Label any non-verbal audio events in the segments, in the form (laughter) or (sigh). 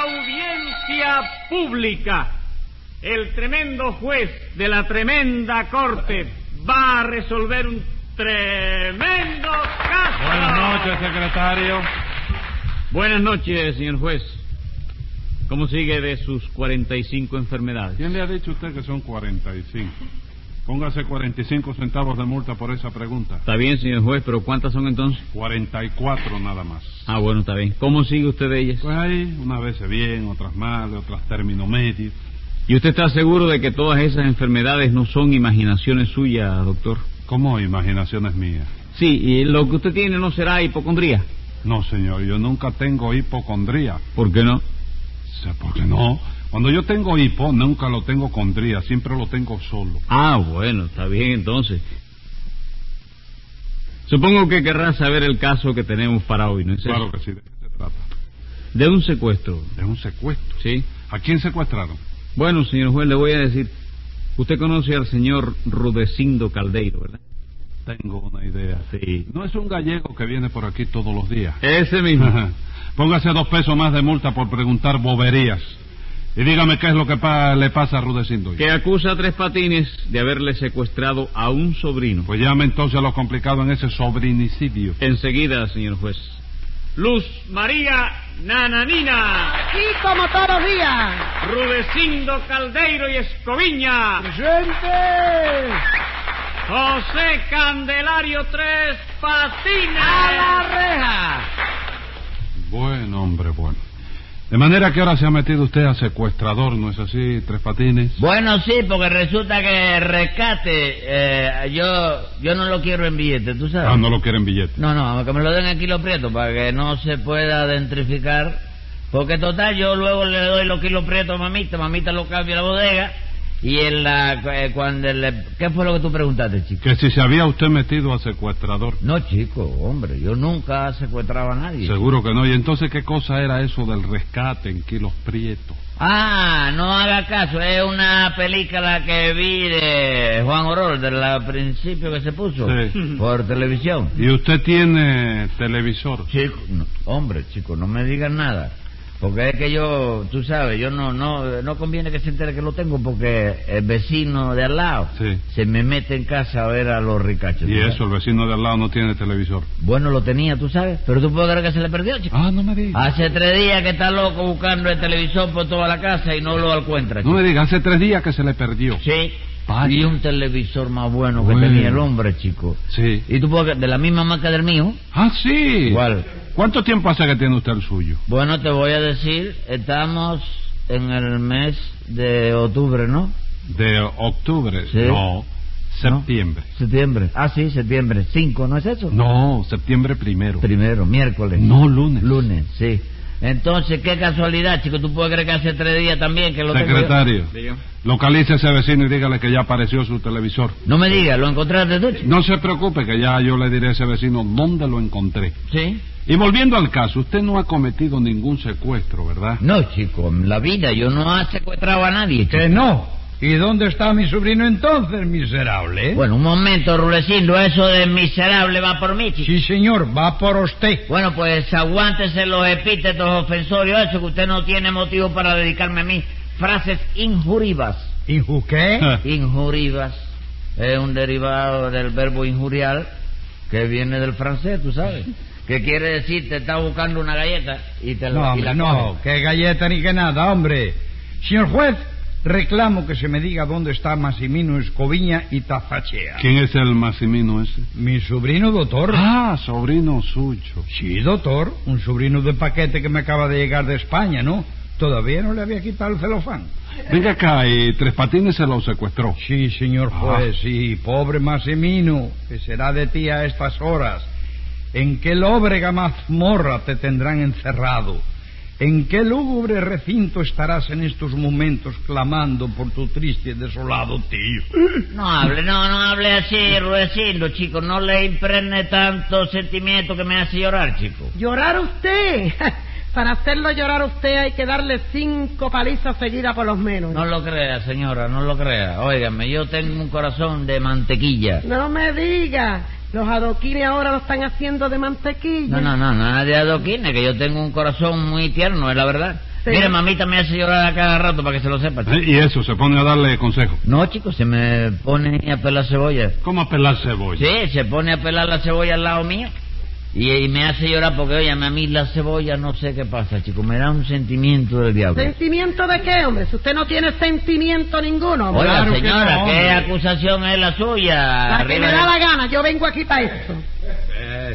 Audiencia pública. El tremendo juez de la tremenda corte va a resolver un tremendo caso. Buenas noches, secretario. Buenas noches, señor juez. ¿Cómo sigue de sus 45 enfermedades? ¿Quién le ha dicho a usted que son 45? Póngase 45 centavos de multa por esa pregunta. Está bien, señor juez, pero ¿cuántas son entonces? 44 nada más. Ah, bueno, está bien. ¿Cómo sigue usted de ellas? Pues ahí, unas veces bien, otras mal, otras término medio. ¿Y usted está seguro de que todas esas enfermedades no son imaginaciones suyas, doctor? ¿Cómo imaginaciones mías? Sí, y lo que usted tiene no será hipocondría. No, señor, yo nunca tengo hipocondría. ¿Por qué no? ¿Por qué no? Cuando yo tengo hipo, nunca lo tengo condría, siempre lo tengo solo. Ah, bueno, está bien entonces. Supongo que querrá saber el caso que tenemos para hoy, ¿no es Claro eso? que sí, ¿de qué se trata? De un secuestro, De un secuestro. ¿sí? ¿A quién secuestraron? Bueno, señor juez, le voy a decir. Usted conoce al señor Rudecindo Caldeiro, ¿verdad? Tengo una idea. Sí. No es un gallego que viene por aquí todos los días. Ese mismo. (laughs) Póngase dos pesos más de multa por preguntar boberías. Y dígame qué es lo que pa- le pasa a Rudecindo. que acusa a Tres Patines de haberle secuestrado a un sobrino. Pues llame entonces a lo complicado en ese sobrinicidio. Enseguida, señor juez. Luz María Nananina, Aquí como todos los días. Rudecindo Caldeiro y Escoviña, ¡Presente! José Candelario Tres Patines. ¡A la reja! Bueno. De manera que ahora se ha metido usted a secuestrador, ¿no es así, Tres Patines? Bueno, sí, porque resulta que rescate, eh, yo yo no lo quiero en billete, ¿tú sabes? Ah, no lo quieren billete. No, no, que me lo den aquí los prietos para que no se pueda identificar. Porque total, yo luego le doy los kilos prietos a mamita, mamita lo cambia a la bodega. Y en la, eh, cuando le... ¿Qué fue lo que tú preguntaste, chico? Que si se había usted metido a secuestrador. No, chico, hombre, yo nunca secuestraba a nadie. Seguro que no. ¿Y entonces qué cosa era eso del rescate en kilos prietos? Ah, no haga caso, es una película que vi de Juan Orol, del principio que se puso Sí. por televisión. ¿Y usted tiene televisor? Chico, no, hombre, chico, no me digan nada. Porque es que yo, tú sabes, yo no, no, no conviene que se entere que lo tengo porque el vecino de al lado Sí. se me mete en casa a ver a los ricachos. Y ¿tú eso, el vecino de al lado no tiene televisor. Bueno, lo tenía, tú sabes, pero tú puedes creer que se le perdió, chico. Ah, no me diga. Hace tres días que está loco buscando el televisor por toda la casa y no lo encuentra. No chico. me diga, hace tres días que se le perdió. Sí. Vaya. Y un televisor más bueno que Bueno. tenía el hombre, chico. Sí. Y tú puedes de la misma marca del mío. Ah, sí. Igual. ¿Cuánto tiempo hace que tiene usted el suyo? Bueno, te voy a decir, estamos en el mes de octubre, ¿no? De octubre. Sí. No, septiembre. Septiembre. Ah, sí, septiembre. Cinco, ¿no es eso? No, septiembre primero. Primero, miércoles. No, lunes. Lunes, sí. Entonces, qué casualidad, chico. Tú puedes creer que hace tres días también que lo tengo? Secretario, Dígame. localice a ese vecino y dígale que ya apareció su televisor. No me digas, ¿lo encontraste tú, chico? No se preocupe que ya yo le diré a ese vecino dónde lo encontré. Sí. Y volviendo al caso, usted no ha cometido ningún secuestro, ¿verdad? No, chico, en la vida yo no he secuestrado a nadie, chico. Que no. ¿Y dónde está mi sobrino entonces, miserable? Bueno, un momento, Rulecindo, eso de miserable va por mí, chico. Sí, señor, va por usted. Bueno, pues aguántese los epítetos ofensorios, eso que usted no tiene motivo para dedicarme a mí. Frases injurivas. ¿Y ju- qué? (laughs) Injurivas. Es un derivado del verbo injuriar que viene del francés, tú sabes. Que quiere decir, te está buscando una galleta y te la, No, y la hombre, no, que galleta ni que nada, hombre. Señor juez, reclamo que se me diga dónde está Massimino Escoviña y Tafachea. ¿Quién es el Massimino ese? Mi sobrino, doctor. Ah, sobrino suyo. Sí, doctor, un sobrino de paquete que me acaba de llegar de España, ¿no? Todavía no le había quitado el celofán. Venga acá, y Tres Patines se lo secuestró. Sí, señor Ah. juez, sí, pobre Massimino, que será de ti a estas horas. ¿En qué lóbrega mazmorra te tendrán encerrado? ¿En qué lúgubre recinto estarás en estos momentos clamando por tu triste y desolado tío? No hable, no, no hable así, Rudecindo, chico. No le impregne tanto sentimiento que me hace llorar, chico. ¿Llorar usted? (laughs) Para hacerlo llorar a usted hay que darle cinco palizas seguidas por los menos. No lo crea, señora, no lo crea. Óigame, yo tengo un corazón de mantequilla. No me diga. Los adoquines ahora lo están haciendo de mantequilla. No, no, no, nada de adoquines, que yo tengo un corazón muy tierno, es la verdad. Sí. Mire, mamita me hace llorar a cada rato para que se lo sepa. chico. Y eso, se pone a darle consejo. No, chico, se me pone a pelar cebolla. ¿Cómo a pelar cebolla? Sí, se pone a pelar la cebolla al lado mío. Y, y me hace llorar porque, oye, a mí la cebolla no sé qué pasa, chico. Me da un sentimiento del diablo. ¿Sentimiento de qué, hombre? Si usted no tiene sentimiento ninguno. hombre. Oiga, Claro que señora, no, ¿qué acusación es la suya? La que Arriba me de- da la gana, yo vengo aquí para eso.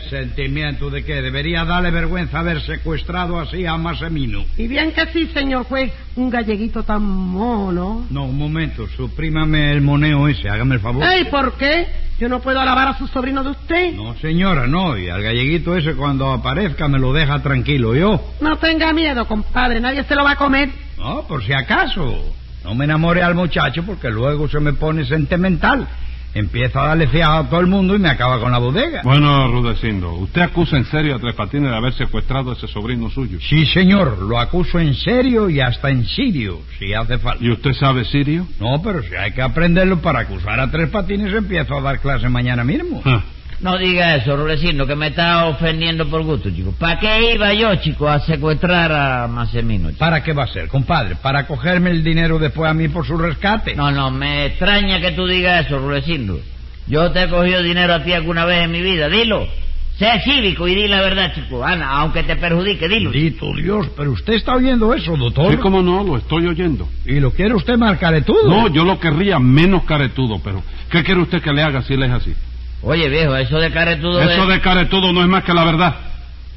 ¿Sentimiento de qué? Debería darle vergüenza haber secuestrado así a Masemino. Y bien que sí, señor juez, un galleguito tan mono. No, un momento, suprímame el moneo ese, hágame el favor. Ey, ¿por qué? Yo no puedo alabar a su sobrino de usted. No, señora, no, y al galleguito ese cuando aparezca me lo deja tranquilo yo. No tenga miedo, compadre, nadie se lo va a comer. No, por si acaso. No me enamore al muchacho porque luego se me pone sentimental. Empieza a darle fiaja a todo el mundo y me acaba con la bodega. Bueno, Rudecindo, ¿usted acusa en serio a Tres Patines de haber secuestrado a ese sobrino suyo? Sí, señor, lo acuso en serio y hasta en sirio, si hace falta. ¿Y usted sabe sirio? No, pero si hay que aprenderlo para acusar a tres patines, empiezo a dar clase mañana mismo. Ah, No diga eso, Rudecindo, que me está ofendiendo por gusto, chico. ¿Para qué iba yo, chico, a secuestrar a Masemino, chico? ¿Para qué va a ser, compadre? ¿Para cogerme el dinero después a mí por su rescate? No, no, me extraña que tú digas eso, Rudecindo. Yo te he cogido dinero a ti alguna vez en mi vida, dilo. Sé cívico y di la verdad, chico. Ana, aunque te perjudique, dilo. Bendito Dios, pero usted está oyendo eso, doctor. sí, cómo no, lo estoy oyendo. ¿Y lo quiere usted más caretudo? No, yo lo querría menos caretudo, pero ¿qué quiere usted que le haga si él es así? Oye, viejo, eso de caretudo Eso de... caretudo no es más que la verdad.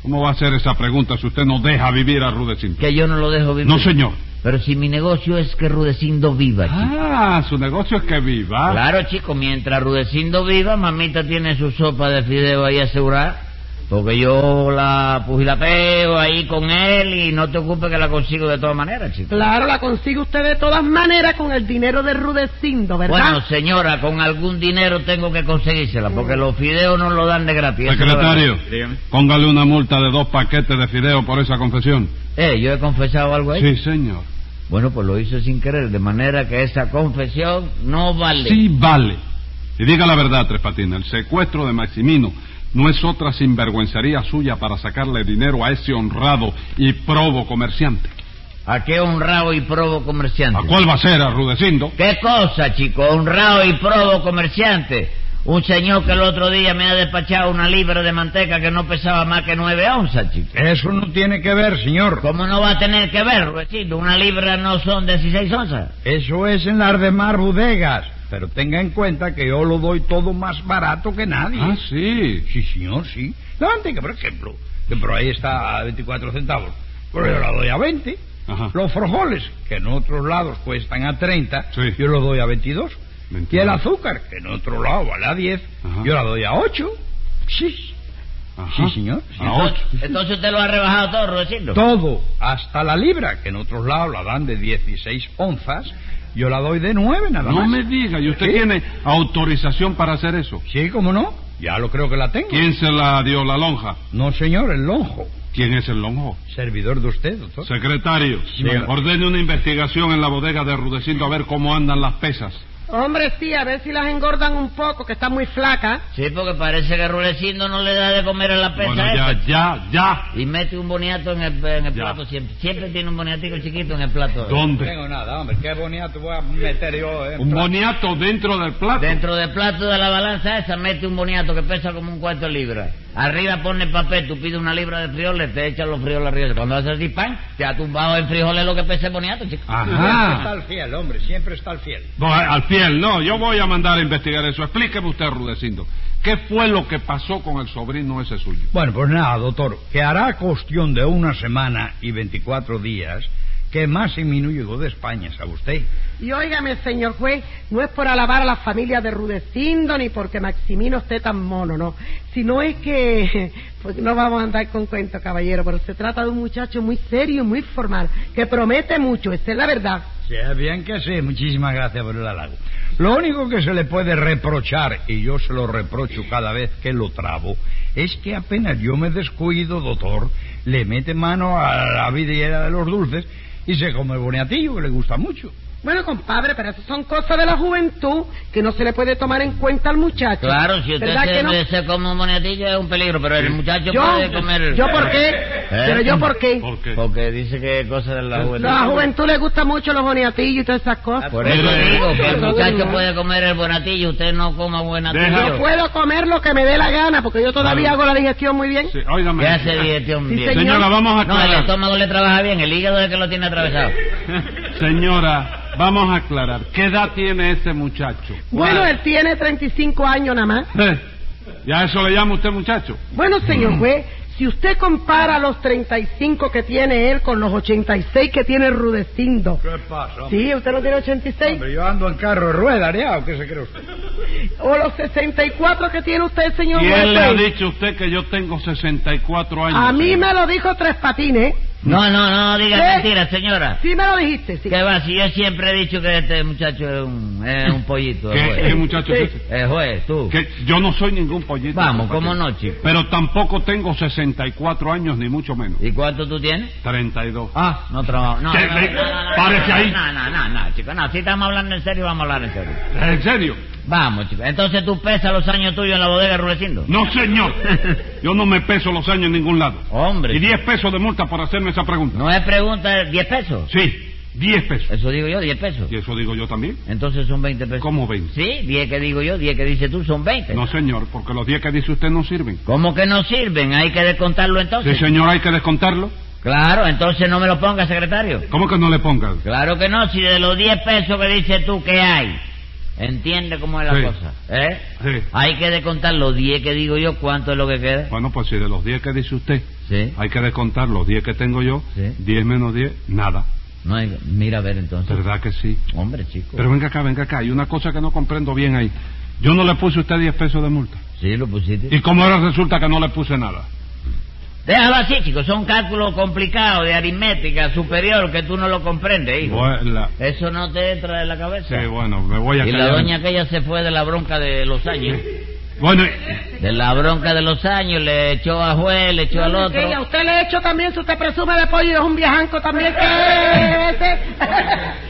¿Cómo va a ser esa pregunta si usted no deja vivir a Rudecindo? Que yo no lo dejo vivir. No, señor. Pero si mi negocio es que Rudecindo viva, chico. Ah, su negocio es que viva. Claro, chico, mientras Rudecindo viva, mamita tiene su sopa de fideo ahí asegurada. Porque yo la pugilapeo ahí con él y no te ocupes que la consigo de todas maneras, chico. Claro, la consigue usted de todas maneras con el dinero de Rudecindo, ¿verdad? Bueno, señora, con algún dinero tengo que conseguírsela, porque los fideos no lo dan de gratis. Secretario, póngale una multa de dos paquetes de fideo por esa confesión. Eh, ¿yo he confesado algo ahí? Sí, señor. Bueno, pues lo hice sin querer, de manera que esa confesión no vale. Sí, vale. Y diga la verdad, Tres Patines, el secuestro de Maximino no es otra sinvergüencería suya para sacarle dinero a ese honrado y probo comerciante. ¿A qué honrado y probo comerciante? ¿A cuál va a ser, a Rudecindo? ¿Qué cosa, chico? Honrado y probo comerciante. Un señor que el otro día me ha despachado una libra de manteca que no pesaba más que nueve onzas, chico. Eso no tiene que ver, señor. ¿Cómo no va a tener que ver, Rudecindo? Una libra no son 16 onzas. Eso es en las demás bodegas. Pero tenga en cuenta que yo lo doy todo más barato que nadie. Ah, sí. Sí, señor, sí. La manteca, por ejemplo, que por ahí está a 24 centavos, pero yo la doy a 20. Ajá. Los frijoles, que en otros lados cuestan a 30, Sí. yo los doy a 22. 22. Y el azúcar, que en otro lado vale a 10, Ajá. yo la doy a 8. Sí, Ajá. sí, señor. sí. A ocho. Entonces usted lo ha rebajado todo, Rudecindo. Todo, hasta la libra, que en otros lados la dan de 16 onzas, yo la doy de 9 nada No más. me diga, ¿y usted Sí. tiene autorización para hacer eso? Sí, ¿cómo no? Ya lo creo que la tengo. ¿Quién se la dio la lonja? No, señor, el lonjo. ¿Quién es el lonjo? Servidor de usted, doctor. Secretario, Dígame. ordene una investigación en la bodega de Rudecindo a ver cómo andan las pesas. Hombre, sí, a ver si las engordan un poco, que está muy flaca. Sí, porque parece que Rudecindo no le da de comer a la pesa Bueno, ya, esa. ya, ya. Y mete un boniato en el, en plato siempre. Siempre tiene un boniatico chiquito en el plato. No ¿Dónde? tengo nada, hombre. Qué bonito voy a meter yo, eh. Un boniato dentro del plato. Dentro del plato de la balanza esa mete un boniato que pesa como un cuarto de libra. Arriba pone papel, tú pides una libra de frijoles, te echan los frijoles arriba. Cuando haces así, pan, te ha tumbado en frijoles lo que pesa el boniato, chico. Siempre Ajá. está el fiel, hombre. Siempre está el fiel. No, al fiel, no. Yo voy a mandar a investigar eso. Explíqueme usted, Rudecindo. ¿Qué fue lo que pasó con el sobrino ese suyo? Bueno, pues nada, doctor. Que hará cuestión de una semana y 24 días que Massimino llegó de España, ¿sabe usted? Y óigame, señor juez, no es por alabar a la familia de Rudecindo ni porque Maximino esté tan mono, no. Sino es que, (laughs) pues no vamos a andar con cuento, caballero, pero se trata de un muchacho muy serio y muy formal, que promete mucho, esa es la verdad. Sí, bien que sí. Muchísimas gracias por el halago. Lo único que se le puede reprochar, y yo se lo reprocho cada vez que lo trabo, es que apenas yo me descuido, doctor, le mete mano a la vidriera de los dulces y se come el boniatillo, que le gusta mucho. Bueno, compadre, pero eso son cosas de la juventud que no se le puede tomar en cuenta al muchacho. Claro, si usted ¿Verdad que no? se, se come un boniatillo es un peligro, pero el muchacho Yo, puede comer... ¿Yo por qué? ¿Eh? Pero yo por qué. ¿Por qué? Porque dice que es cosa de la juventud. A la juventud le gustan mucho los boniatillos y todas esas cosas. Por eso digo que el muchacho puede comer el buenatillo, usted no coma buenatillo. Deja- Yo puedo comer lo que me dé la gana porque yo todavía Claro. hago la digestión muy bien. Sí, óigame. ¿Qué hace digestión Sí, bien? señor. Señora, vamos a No, el aclarar. estómago le trabaja bien, el hígado es el que lo tiene atravesado. (laughs) Señora, vamos a aclarar. ¿Qué edad tiene ese muchacho? Bueno, él tiene 35 años nada más. Eh, ¿Ya eso le llama usted muchacho? Bueno, señor juez, si usted compara los 35 que tiene él con los 86 que tiene Rudecindo. ¿Qué pasa? Sí, usted no tiene 86. Hombre, yo ando en carro de ruedas, ¿ya? ¿O qué se cree usted? O los 64 que tiene usted, señor juez. ¿Quién le ha pues. dicho a usted que yo tengo 64 años? A mí me lo dijo Tres Patines. No, no, no diga ¿Qué? mentiras, señora. Sí me lo dijiste, sí. ¿Qué va? Si yo siempre he dicho que este muchacho es un, es un pollito. ¿Qué, juez. qué muchacho Sí. es ese? Juez, tú. Yo no soy ningún pollito. Vamos, ¿cómo no, chico? Pero tampoco tengo 64 años, ni mucho menos. ¿Y cuánto tú tienes? 32. Ah, no trabajo. No, ¿Qué? no, no, Le- no, no, no, párese no, ahí. No, no, no, no, chico. No, si estamos hablando en serio, vamos a hablar en serio. ¿En serio? Vamos, chico. Entonces tú pesas los años tuyos en la bodega Rulecindo. No, señor. (laughs) Yo no me peso los años en ningún lado. Hombre. Y 10 pesos de multa por hacerme esa pregunta. No es pregunta, ¿10 pesos? Sí, 10 pesos. Eso digo yo, 10 pesos. Y eso digo yo también. Entonces son 20 pesos. ¿Cómo 20? Sí, 10 que digo yo, 10 que dice tú, son 20. No, señor, porque los 10 que dice usted no sirven. ¿Cómo que no sirven? Hay que descontarlo Sí, entonces. señor, hay que descontarlo. Claro, entonces no me lo ponga, secretario. ¿Cómo que no le pongan? Claro que no, si de los 10 pesos que dices tú que hay, entiende cómo es la Sí. cosa, ¿eh? Sí. Hay que descontar los 10 que digo yo, ¿cuánto es lo que queda? Bueno, pues si de los 10 que dice usted Sí. hay que descontar los 10 que tengo yo, Sí. 10 menos 10, nada. No hay- mira a ver entonces. ¿Verdad que sí? Hombre, chico. Pero venga acá, venga acá. Hay una cosa que no comprendo bien ahí. Yo no le puse a usted 10 pesos de multa. Sí, lo pusiste. ¿Y cómo ahora resulta que no le puse nada? Déjalo así, chicos. Son cálculos complicados de aritmética superior que tú no lo comprendes, hijo. Eso no te entra en la cabeza. Sí, bueno, me voy a y la doña aquella se fue de la bronca de los años. (laughs) Bueno, De la bronca de los años, le echó a juez, le echó al otro. A usted le hecho también, si usted presume de pollo y es un viejanco también que ese. (laughs)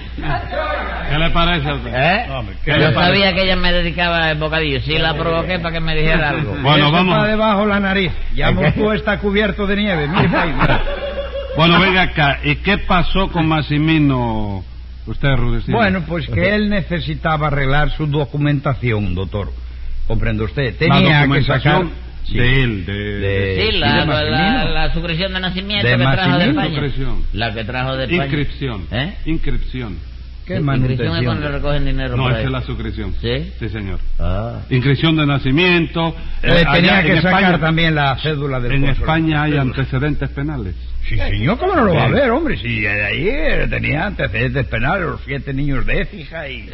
¿qué le parece a usted? ¿Eh? Hombre, ¿qué Yo le parece? sabía que ella me dedicaba el bocadillo. Sí, la provoqué para que me dijera (laughs) algo. Bueno, Eso vamos. está debajo la nariz. Ya Moscú está cubierto de nieve. Mire. (laughs) Bueno, venga acá. ¿Y qué pasó con Massimino? Usted, Rudecindo. Bueno, pues que él necesitaba arreglar su documentación, doctor. ¿Comprende usted? la Tenía que documentación sacar... Sí. de él, de... De- Sí, la, de la, la suscripción de nacimiento De que trajo de. España. La que trajo de España. Inscripción. ¿Eh? Inscripción. ¿Qué Inscripción es cuando manutención? recogen dinero No, por esa es la suscripción. ¿Sí? Sí, señor. Ah. Inscripción de nacimiento. Eh, Eh, tenía allá que en sacar España- también la cédula del En. España hay antecedentes penales. Sí, señor, ¿cómo no lo va a Sí. ver, hombre? Si de ahí eh, tenía antecedentes penales, los siete niños de Écija y...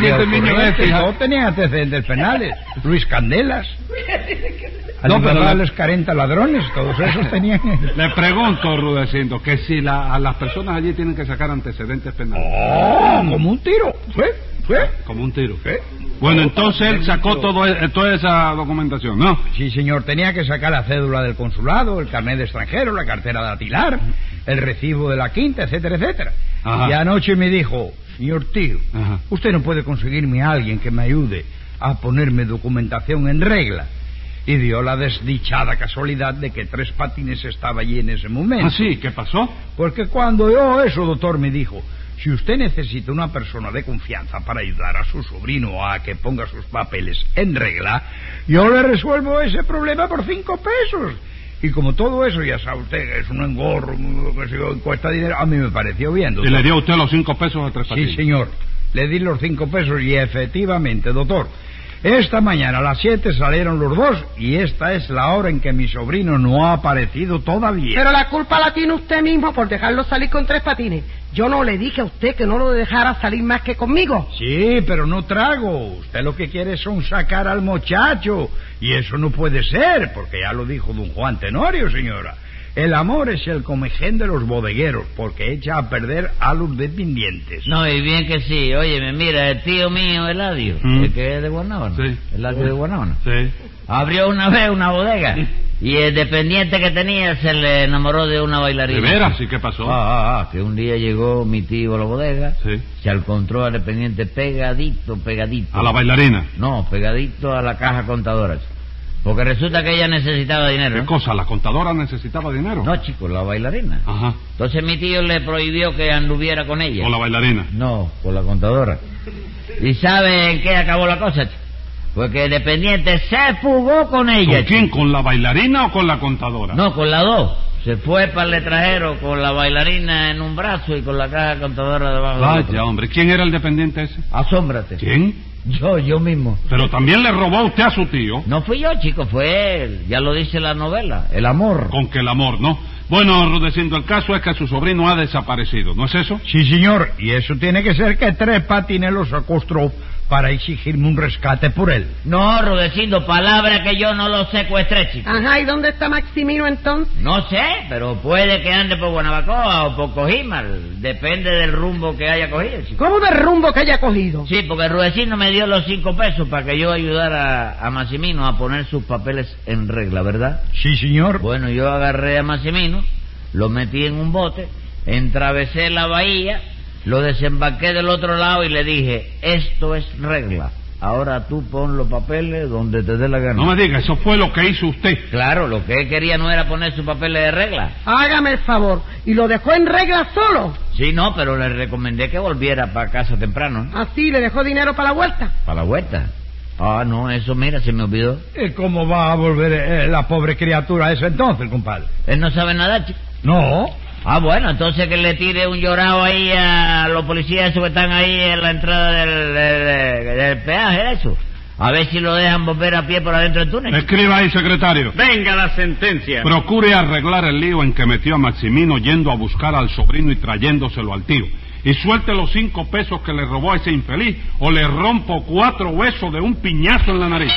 siete niños de Écija. Todos tenían antecedentes penales. Luis Candelas. No, No, pero les 40 ladrones, todos esos (laughs) tenían... Le pregunto, Rudecindo, que si la- a las personas allí tienen que sacar antecedentes penales. ¡Oh! Como un tiro. ¿Fue? Como un tiro. Bueno, entonces él sacó todo, e- toda esa documentación, ¿no? Sí, señor, tenía que sacar la cédula del consulado, el carnet de extranjero, la cartera de atilar, el recibo de la quinta, etcétera, etcétera. Ajá. Y anoche me dijo, señor tío, Ajá. usted no puede conseguirme a alguien que me ayude a ponerme documentación en regla. Y dio la desdichada casualidad de que Tres Patines estaba allí en ese momento. ¿Ah, sí? ¿Qué pasó? Porque cuando yo eso, doctor, me dijo, si usted necesita una persona de confianza para ayudar a su sobrino a que ponga sus papeles en regla, yo le resuelvo ese problema por cinco pesos. Y como todo eso, ya sabe usted, que es un engorro, que yo, cuesta dinero, a mí me pareció bien, Y doctor. le dio usted los cinco pesos a Tres Patines. Sí, señor. Le di los cinco pesos y efectivamente, doctor. Esta mañana a las siete salieron los dos y esta es la hora en que mi sobrino no ha aparecido todavía. Pero la culpa la tiene usted mismo por dejarlo salir con tres patines. Yo no le dije a usted que no lo dejara salir más que conmigo. Sí, pero no trago. Usted lo que quiere son sacar al muchacho. Y eso no puede ser, porque ya lo dijo don Juan Tenorio, señora. El amor es el comején de los bodegueros, porque echa a perder a los dependientes. No, y bien que sí. Óyeme, mira, el tío mío, Eladio, Mm. el que es de Guanábana. Sí. Eladio de Guanábana. Sí. Abrió una vez una bodega y el dependiente que tenía se le enamoró de una ¿De bailarina. veras? ¿Y qué pasó? Ah, ah, ah, que un día llegó mi tío a la bodega, Sí. se encontró al dependiente pegadito, pegadito. A la bailarina. No, pegadito a la caja contadora. Porque resulta que ella necesitaba dinero. ¿Qué cosa? ¿La contadora necesitaba dinero? No, chico, la bailarina. Ajá. Entonces mi tío le prohibió que anduviera con ella. Con la bailarina. No, con la contadora. ¿Y sabe en qué acabó la cosa, chico? Pues que el dependiente se fugó con ella. ¿Con quién? ¿Con la bailarina o con la contadora? No, con las dos. Se fue para el letrajero con la bailarina en un brazo y con la caja contadora debajo del Vaya, otro. hombre. ¿Quién era el dependiente ese? Asómbrate. ¿Quién? Yo, yo mismo. Pero también le robó usted a su tío. No fui yo, chico, fue él. Ya lo dice la novela. El amor. Con que el amor, ¿no? Bueno, Rudecindo, el caso es que su sobrino ha desaparecido, ¿no es eso? Sí, señor, y eso tiene que ser que Tres Patines lo secuestró para exigirme un rescate por él. No, Rudecindo, palabra que yo no lo secuestré, chico. Ajá, ¿y dónde está Maximino entonces? No sé, pero puede que ande por Guanabacoa o por Cojimal. Depende del rumbo que haya cogido, chico. ¿Cómo de rumbo que haya cogido? Sí, porque Rudecindo me dio los cinco pesos para que yo ayudara a Massimino a poner sus papeles en regla, ¿verdad? Sí, señor. Bueno, yo agarré a Massimino, lo metí en un bote, entravesé la bahía, lo desembarqué del otro lado y le dije, esto es regla. Ahora tú pon los papeles donde te dé la gana. No me diga, eso fue lo que hizo usted. Claro, lo que él quería no era poner sus papeles de regla. Hágame el favor. ¿Y lo dejó en regla solo? Sí, no, pero le recomendé que volviera para casa temprano, ¿no? Así, ¿le dejó dinero para la vuelta? Para la vuelta. Ah, no, eso mira, se me olvidó. ¿Y ¿Cómo va a volver eh, la pobre criatura a eso entonces, compadre? Él no sabe nada, chico. No. Ah, bueno, entonces que le tire un llorado ahí a los policías esos que están ahí en la entrada del, del, del peaje, eso. A ver si lo dejan volver a pie por adentro del túnel. Escriba ahí, secretario. Venga la sentencia. Procure arreglar el lío en que metió a Maximino yendo a buscar al sobrino y trayéndoselo al tío. Y suelte los cinco pesos que le robó a ese infeliz o le rompo cuatro huesos de un piñazo en la nariz.